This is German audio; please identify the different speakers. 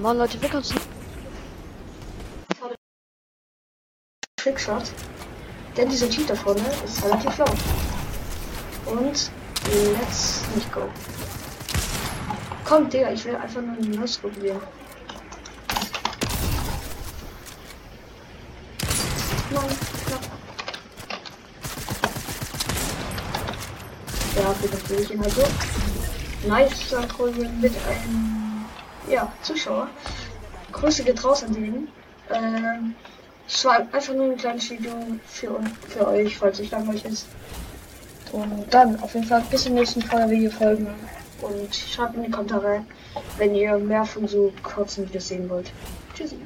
Speaker 1: Moin Leute, willkommen zu
Speaker 2: Trickshot. Denn dieser Cheat da vorne ist relativ laut. Und let's nicht go. Komm, Digga, ich will einfach nur einen Nuss probieren. Nein, knapp. Ja, bitte will ich ihn halt so. Nice Kontrolle mit einem ja, Zuschauer. Grüße geht raus an den. Ähm, es war einfach nur ein kleines Video für, für euch, falls es langweilig ist. Und dann auf jeden Fall bis zum nächsten Video folgen. Und schreibt in die Kommentare, wenn ihr mehr von so kurzen Videos sehen wollt. Tschüssi.